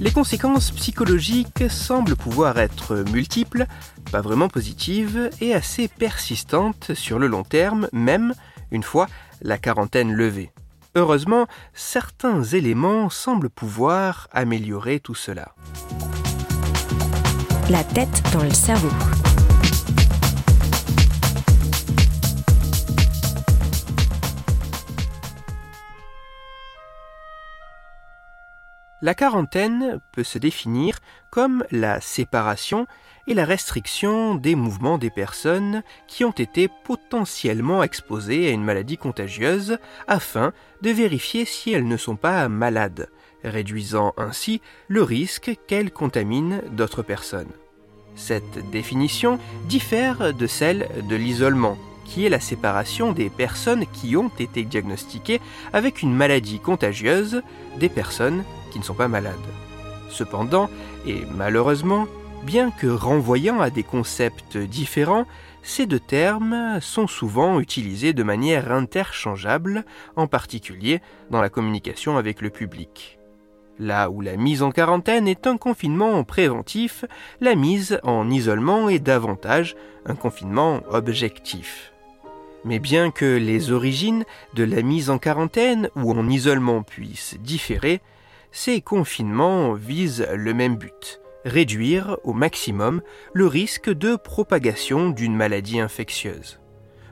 les conséquences psychologiques semblent pouvoir être multiples, pas vraiment positives et assez persistantes sur le long terme, même une fois la quarantaine levée. Heureusement, certains éléments semblent pouvoir améliorer tout cela. La tête dans le cerveau. La quarantaine peut se définir comme la séparation et la restriction des mouvements des personnes qui ont été potentiellement exposées à une maladie contagieuse afin de vérifier si elles ne sont pas malades, réduisant ainsi le risque qu'elles contaminent d'autres personnes. Cette définition diffère de celle de l'isolement, qui est la séparation des personnes qui ont été diagnostiquées avec une maladie contagieuse des personnes qui ne sont pas malades. Cependant, et malheureusement, bien que renvoyant à des concepts différents, ces deux termes sont souvent utilisés de manière interchangeable, en particulier dans la communication avec le public. Là où la mise en quarantaine est un confinement préventif, la mise en isolement est davantage un confinement objectif. Mais bien que les origines de la mise en quarantaine ou en isolement puissent différer, ces confinements visent le même but, réduire au maximum le risque de propagation d'une maladie infectieuse.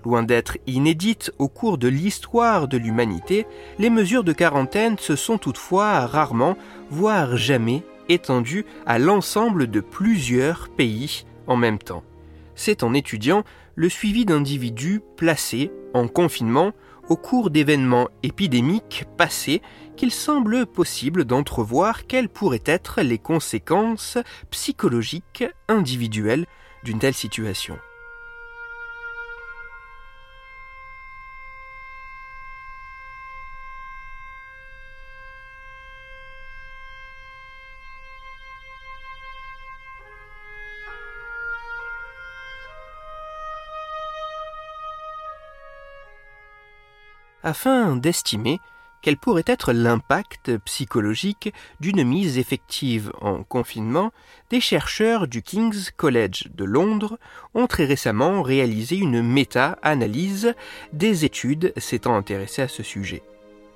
Loin d'être inédites au cours de l'histoire de l'humanité, les mesures de quarantaine se sont toutefois rarement, voire jamais, étendues à l'ensemble de plusieurs pays en même temps. C'est en étudiant le suivi d'individus placés en confinement au cours d'événements épidémiques passés qu'il semble possible d'entrevoir quelles pourraient être les conséquences psychologiques individuelles d'une telle situation. Afin d'estimer quel pourrait être l'impact psychologique d'une mise effective en confinement, des chercheurs du King's College de Londres ont très récemment réalisé une méta-analyse des études s'étant intéressées à ce sujet.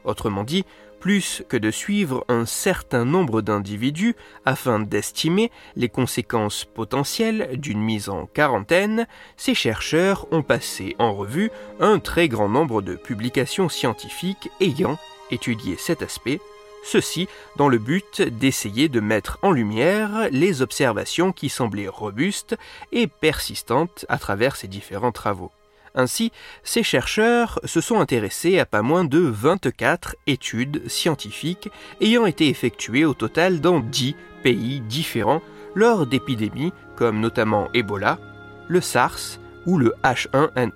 Autrement dit, plus que de suivre un certain nombre d'individus afin d'estimer les conséquences potentielles d'une mise en quarantaine, ces chercheurs ont passé en revue un très grand nombre de publications scientifiques ayant étudié cet aspect, ceci dans le but d'essayer de mettre en lumière les observations qui semblaient robustes et persistantes à travers ces différents travaux. Ainsi, ces chercheurs se sont intéressés à pas moins de 24 études scientifiques ayant été effectuées au total dans 10 pays différents lors d'épidémies comme notamment Ebola, le SARS ou le H1N1.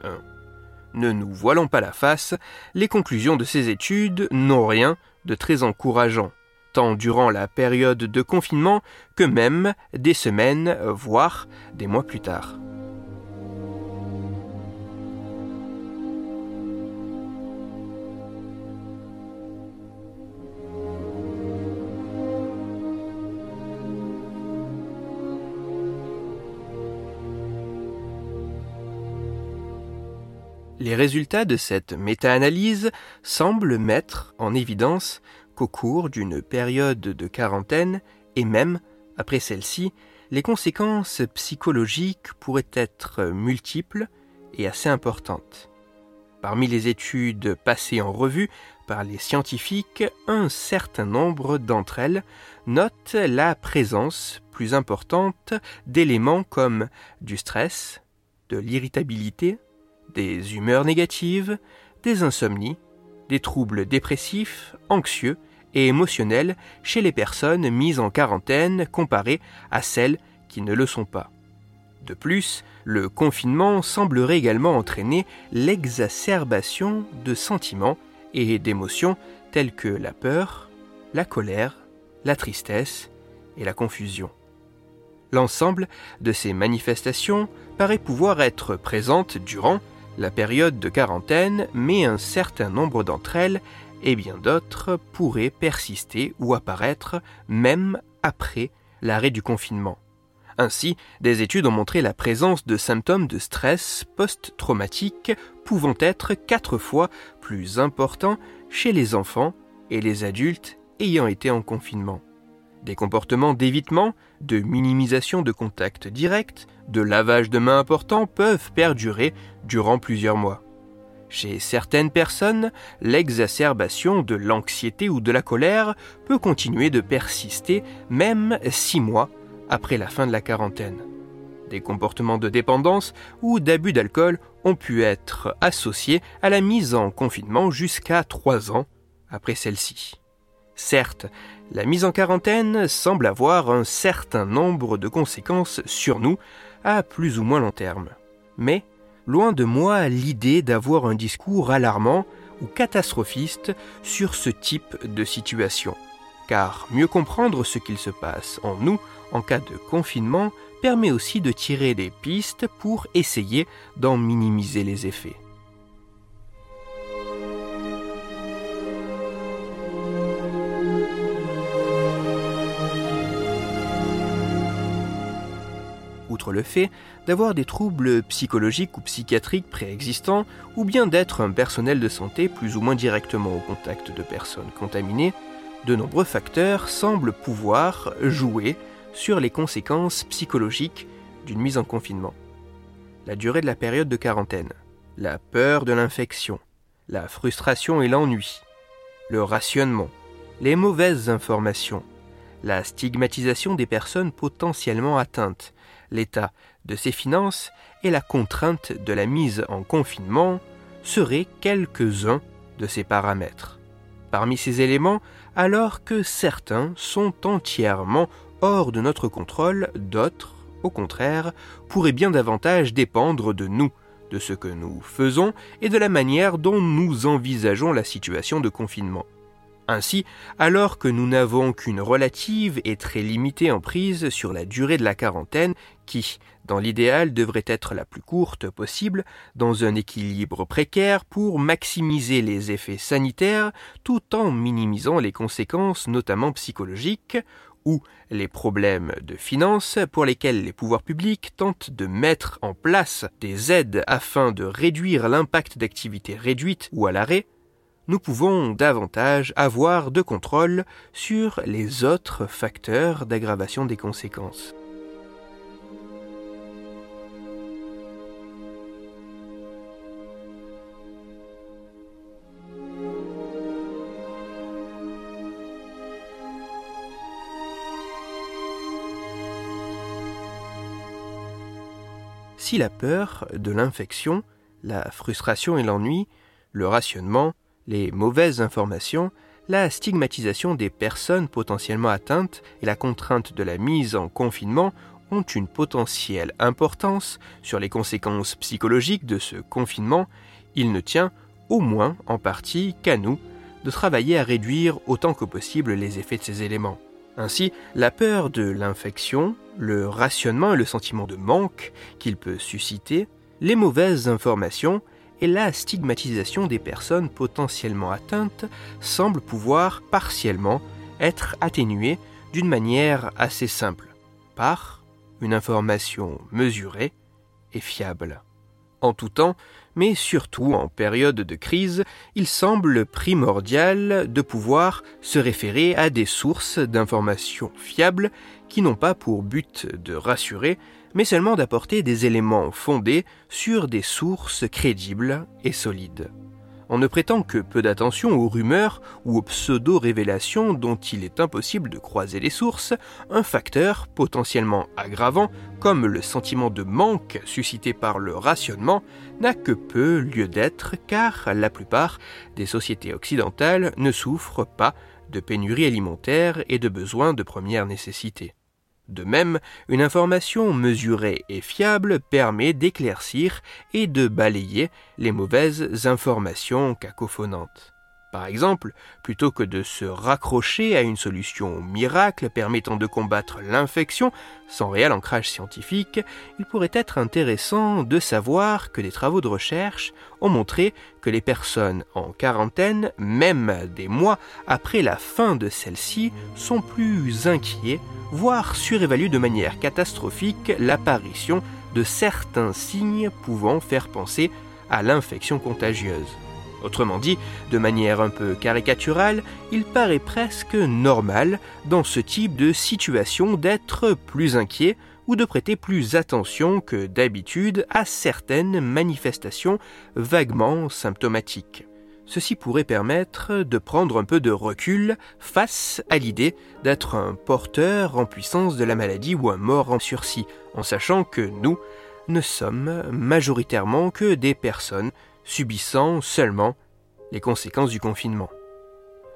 Ne nous voilons pas la face, les conclusions de ces études n'ont rien de très encourageant, tant durant la période de confinement que même des semaines, voire des mois plus tard. Les résultats de cette méta-analyse semblent mettre en évidence qu'au cours d'une période de quarantaine, et même après celle-ci, les conséquences psychologiques pourraient être multiples et assez importantes. Parmi les études passées en revue par les scientifiques, un certain nombre d'entre elles notent la présence plus importante d'éléments comme du stress, de l'irritabilité, des humeurs négatives, des insomnies, des troubles dépressifs, anxieux et émotionnels chez les personnes mises en quarantaine comparées à celles qui ne le sont pas. De plus, le confinement semblerait également entraîner l'exacerbation de sentiments et d'émotions telles que la peur, la colère, la tristesse et la confusion. L'ensemble de ces manifestations paraît pouvoir être présente durant la période de quarantaine, mais un certain nombre d'entre elles et bien d'autres pourraient persister ou apparaître même après l'arrêt du confinement. Ainsi, des études ont montré la présence de symptômes de stress post-traumatique pouvant être quatre fois plus importants chez les enfants et les adultes ayant été en confinement. Des comportements d'évitement, de minimisation de contacts directs, de lavage de mains importants peuvent perdurer durant plusieurs mois. Chez certaines personnes, l'exacerbation de l'anxiété ou de la colère peut continuer de persister même six mois après la fin de la quarantaine. Des comportements de dépendance ou d'abus d'alcool ont pu être associés à la mise en confinement jusqu'à trois ans après celle-ci. Certes, la mise en quarantaine semble avoir un certain nombre de conséquences sur nous à plus ou moins long terme. Mais, loin de moi l'idée d'avoir un discours alarmant ou catastrophiste sur ce type de situation. Car mieux comprendre ce qu'il se passe en nous en cas de confinement permet aussi de tirer des pistes pour essayer d'en minimiser les effets. Le fait d'avoir des troubles psychologiques ou psychiatriques préexistants, ou bien d'être un personnel de santé plus ou moins directement au contact de personnes contaminées, de nombreux facteurs semblent pouvoir jouer sur les conséquences psychologiques d'une mise en confinement. La durée de la période de quarantaine, la peur de l'infection, la frustration et l'ennui, le rationnement, les mauvaises informations, la stigmatisation des personnes potentiellement atteintes, l'état de ses finances et la contrainte de la mise en confinement seraient quelques-uns de ces paramètres. Parmi ces éléments, alors que certains sont entièrement hors de notre contrôle, d'autres, au contraire, pourraient bien davantage dépendre de nous, de ce que nous faisons et de la manière dont nous envisageons la situation de confinement. Ainsi, alors que nous n'avons qu'une relative et très limitée emprise sur la durée de la quarantaine, qui, dans l'idéal, devrait être la plus courte possible, dans un équilibre précaire pour maximiser les effets sanitaires tout en minimisant les conséquences notamment psychologiques, ou les problèmes de finances pour lesquels les pouvoirs publics tentent de mettre en place des aides afin de réduire l'impact d'activités réduites ou à l'arrêt, nous pouvons davantage avoir de contrôle sur les autres facteurs d'aggravation des conséquences. Si la peur de l'infection, la frustration et l'ennui, le rationnement, les mauvaises informations, la stigmatisation des personnes potentiellement atteintes et la contrainte de la mise en confinement ont une potentielle importance sur les conséquences psychologiques de ce confinement, il ne tient, au moins en partie, qu'à nous de travailler à réduire autant que possible les effets de ces éléments. Ainsi, la peur de l'infection, le rationnement et le sentiment de manque qu'il peut susciter, les mauvaises informations et la stigmatisation des personnes potentiellement atteintes semble pouvoir partiellement être atténuée d'une manière assez simple, par une information mesurée et fiable. En tout temps, mais surtout en période de crise, il semble primordial de pouvoir se référer à des sources d'informations fiables qui n'ont pas pour but de rassurer, mais seulement d'apporter des éléments fondés sur des sources crédibles et solides. On ne prétend que peu d'attention aux rumeurs ou aux pseudo-révélations dont il est impossible de croiser les sources, un facteur potentiellement aggravant, comme le sentiment de manque suscité par le rationnement, n'a que peu lieu d'être car la plupart des sociétés occidentales ne souffrent pas de pénurie alimentaire et de besoins de première nécessité. De même, une information mesurée et fiable permet d'éclaircir et de balayer les mauvaises informations cacophonantes. Par exemple, plutôt que de se raccrocher à une solution miracle permettant de combattre l'infection sans réel ancrage scientifique, il pourrait être intéressant de savoir que des travaux de recherche ont montré que les personnes en quarantaine, même des mois après la fin de celle-ci, sont plus inquiets, voire surévaluent de manière catastrophique l'apparition de certains signes pouvant faire penser à l'infection contagieuse. Autrement dit, de manière un peu caricaturale, il paraît presque normal dans ce type de situation d'être plus inquiet ou de prêter plus attention que d'habitude à certaines manifestations vaguement symptomatiques. Ceci pourrait permettre de prendre un peu de recul face à l'idée d'être un porteur en puissance de la maladie ou un mort en sursis, en sachant que nous ne sommes majoritairement que des personnes subissant seulement les conséquences du confinement.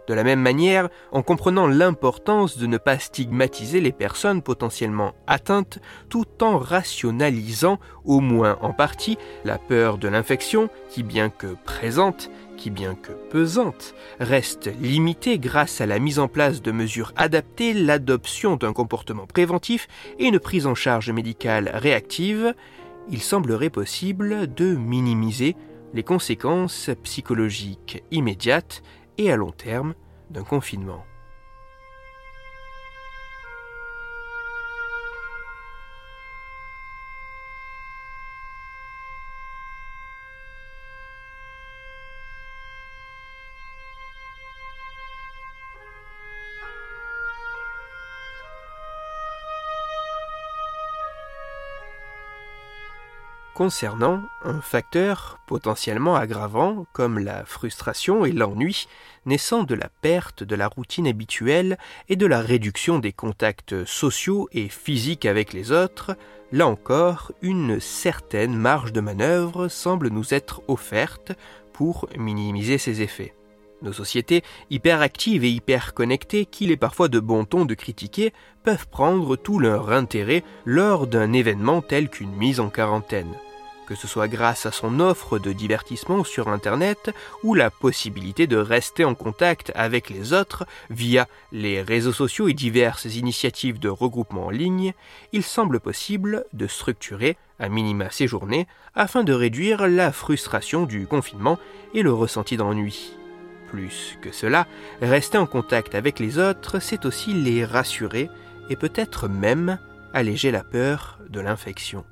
De la même manière, en comprenant l'importance de ne pas stigmatiser les personnes potentiellement atteintes tout en rationalisant, au moins en partie, la peur de l'infection qui, bien que présente, qui bien que pesante, reste limitée grâce à la mise en place de mesures adaptées, l'adoption d'un comportement préventif et une prise en charge médicale réactive, il semblerait possible de minimiser les conséquences psychologiques immédiates et à long terme d'un confinement. Concernant un facteur potentiellement aggravant comme la frustration et l'ennui naissant de la perte de la routine habituelle et de la réduction des contacts sociaux et physiques avec les autres, là encore, une certaine marge de manœuvre semble nous être offerte pour minimiser ces effets. Nos sociétés hyperactives et hyper connectées, qu'il est parfois de bon ton de critiquer, peuvent prendre tout leur intérêt lors d'un événement tel qu'une mise en quarantaine que ce soit grâce à son offre de divertissement sur Internet ou la possibilité de rester en contact avec les autres via les réseaux sociaux et diverses initiatives de regroupement en ligne, il semble possible de structurer à minima ces journées afin de réduire la frustration du confinement et le ressenti d'ennui. Plus que cela, rester en contact avec les autres, c'est aussi les rassurer et peut-être même alléger la peur de l'infection.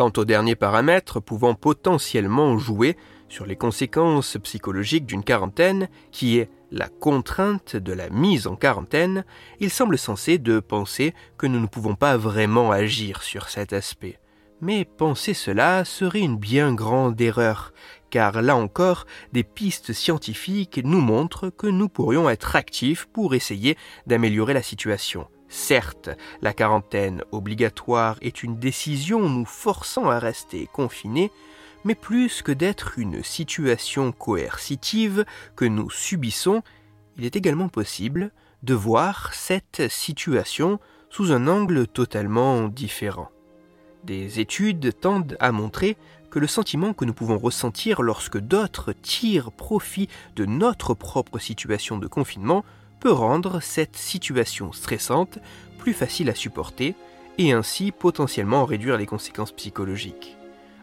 Quant au dernier paramètre pouvant potentiellement jouer sur les conséquences psychologiques d'une quarantaine, qui est la contrainte de la mise en quarantaine, il semble sensé de penser que nous ne pouvons pas vraiment agir sur cet aspect. Mais penser cela serait une bien grande erreur, car là encore, des pistes scientifiques nous montrent que nous pourrions être actifs pour essayer d'améliorer la situation. Certes, la quarantaine obligatoire est une décision nous forçant à rester confinés, mais plus que d'être une situation coercitive que nous subissons, il est également possible de voir cette situation sous un angle totalement différent. Des études tendent à montrer que le sentiment que nous pouvons ressentir lorsque d'autres tirent profit de notre propre situation de confinement peut rendre cette situation stressante plus facile à supporter et ainsi potentiellement réduire les conséquences psychologiques.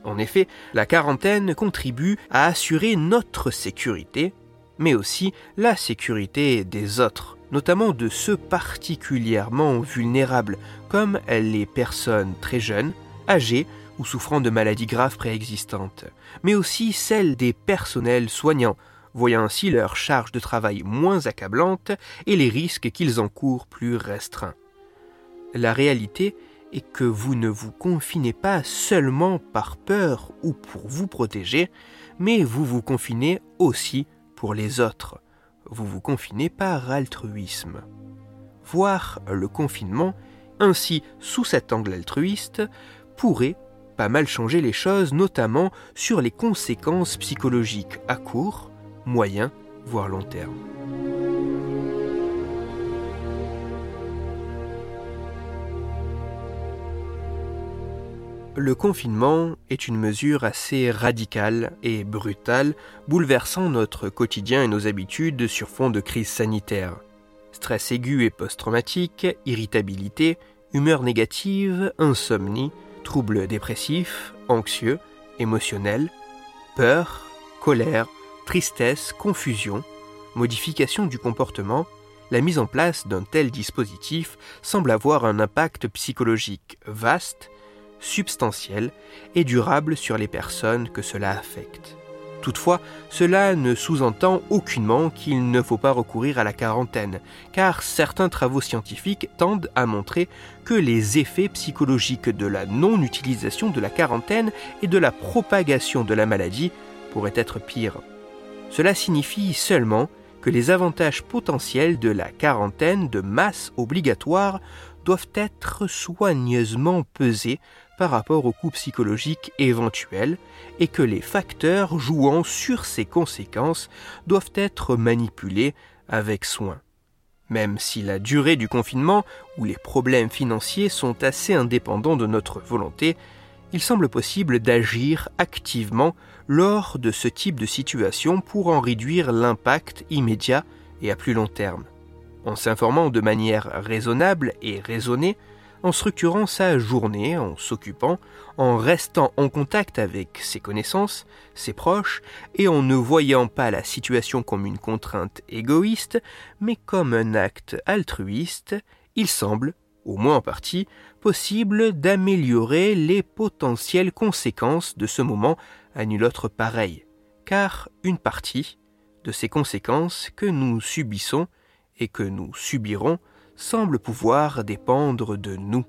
En effet, la quarantaine contribue à assurer notre sécurité, mais aussi la sécurité des autres, notamment de ceux particulièrement vulnérables, comme les personnes très jeunes, âgées ou souffrant de maladies graves préexistantes, mais aussi celles des personnels soignants, voyant ainsi leur charge de travail moins accablante et les risques qu'ils encourent plus restreints. La réalité est que vous ne vous confinez pas seulement par peur ou pour vous protéger, mais vous vous confinez aussi pour les autres. Vous vous confinez par altruisme. voir le confinement ainsi sous cet angle altruiste pourrait pas mal changer les choses, notamment sur les conséquences psychologiques à court, moyen, voire long terme. Le confinement est une mesure assez radicale et brutale, bouleversant notre quotidien et nos habitudes sur fond de crise sanitaire. Stress aigu et post-traumatique, irritabilité, humeur négative, insomnie, troubles dépressifs, anxieux, émotionnels, peur, colère, tristesse, confusion, modification du comportement, la mise en place d'un tel dispositif semble avoir un impact psychologique vaste substantielle et durable sur les personnes que cela affecte. Toutefois, cela ne sous-entend aucunement qu'il ne faut pas recourir à la quarantaine, car certains travaux scientifiques tendent à montrer que les effets psychologiques de la non-utilisation de la quarantaine et de la propagation de la maladie pourraient être pires. Cela signifie seulement que les avantages potentiels de la quarantaine de masse obligatoire doivent être soigneusement pesés par rapport au coût psychologique éventuel et que les facteurs jouant sur ces conséquences doivent être manipulés avec soin. Même si la durée du confinement ou les problèmes financiers sont assez indépendants de notre volonté, il semble possible d'agir activement lors de ce type de situation pour en réduire l'impact immédiat et à plus long terme. En s'informant de manière raisonnable et raisonnée, en structurant sa journée, en s'occupant, en restant en contact avec ses connaissances, ses proches, et en ne voyant pas la situation comme une contrainte égoïste, mais comme un acte altruiste, il semble, au moins en partie, possible d'améliorer les potentielles conséquences de ce moment à nul autre pareil, car une partie de ces conséquences que nous subissons et que nous subirons semble pouvoir dépendre de nous,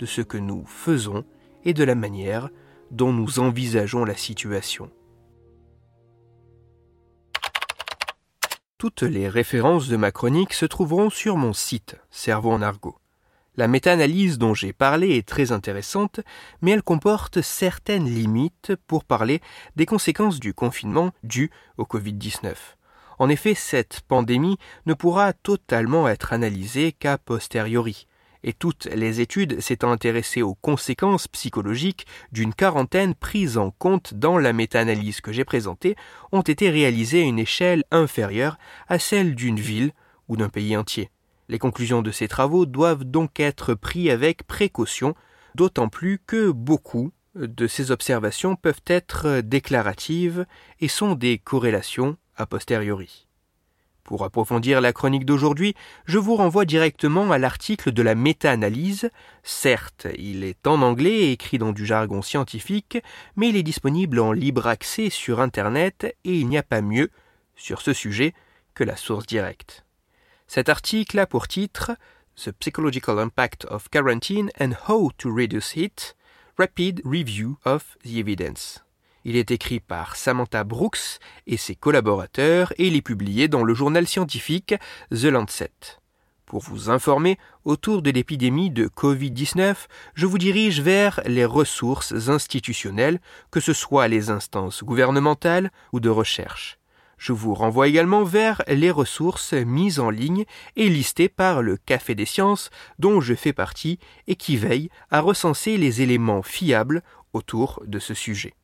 de ce que nous faisons et de la manière dont nous envisageons la situation. Toutes les références de ma chronique se trouveront sur mon site Cerveau en argot. La méta-analyse dont j'ai parlé est très intéressante, mais elle comporte certaines limites pour parler des conséquences du confinement dû au Covid-19. En effet, cette pandémie ne pourra totalement être analysée qu'a posteriori, et toutes les études s'étant intéressées aux conséquences psychologiques d'une quarantaine prises en compte dans la méta-analyse que j'ai présentée ont été réalisées à une échelle inférieure à celle d'une ville ou d'un pays entier. Les conclusions de ces travaux doivent donc être prises avec précaution, d'autant plus que beaucoup de ces observations peuvent être déclaratives et sont des corrélations a posteriori. Pour approfondir la chronique d'aujourd'hui, je vous renvoie directement à l'article de la méta-analyse. Certes, il est en anglais et écrit dans du jargon scientifique, mais il est disponible en libre accès sur Internet et il n'y a pas mieux sur ce sujet que la source directe. Cet article a pour titre The Psychological Impact of Quarantine and How to Reduce It, Rapid Review of the Evidence. Il est écrit par Samantha Brooks et ses collaborateurs et il est publié dans le journal scientifique The Lancet. Pour vous informer autour de l'épidémie de Covid-19, je vous dirige vers les ressources institutionnelles, que ce soit les instances gouvernementales ou de recherche. Je vous renvoie également vers les ressources mises en ligne et listées par le Café des sciences dont je fais partie et qui veille à recenser les éléments fiables autour de ce sujet.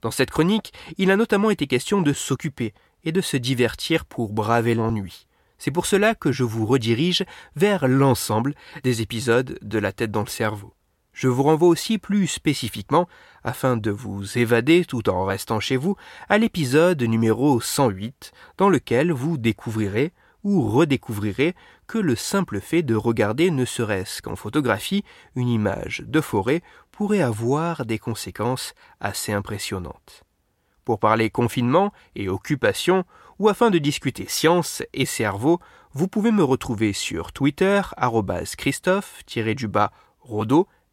Dans cette chronique, il a notamment été question de s'occuper et de se divertir pour braver l'ennui. C'est pour cela que je vous redirige vers l'ensemble des épisodes de La tête dans le cerveau. Je vous renvoie aussi plus spécifiquement, afin de vous évader tout en restant chez vous, à l'épisode numéro 108, dans lequel vous découvrirez ou redécouvrirez que le simple fait de regarder ne serait-ce qu'en photographie une image de forêt pourrait avoir des conséquences assez impressionnantes. Pour parler confinement et occupation, ou afin de discuter science et cerveau, vous pouvez me retrouver sur Twitter, Christophe-du-bas Rodo,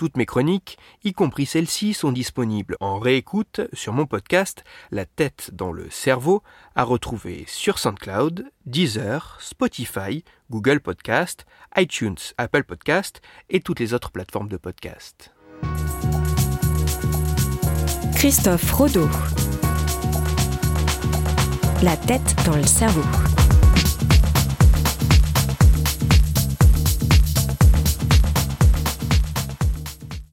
Toutes mes chroniques, y compris celles-ci, sont disponibles en réécoute sur mon podcast La tête dans le cerveau, à retrouver sur SoundCloud, Deezer, Spotify, Google Podcast, iTunes, Apple Podcast et toutes les autres plateformes de podcast. Christophe Rodeau. La tête dans le cerveau.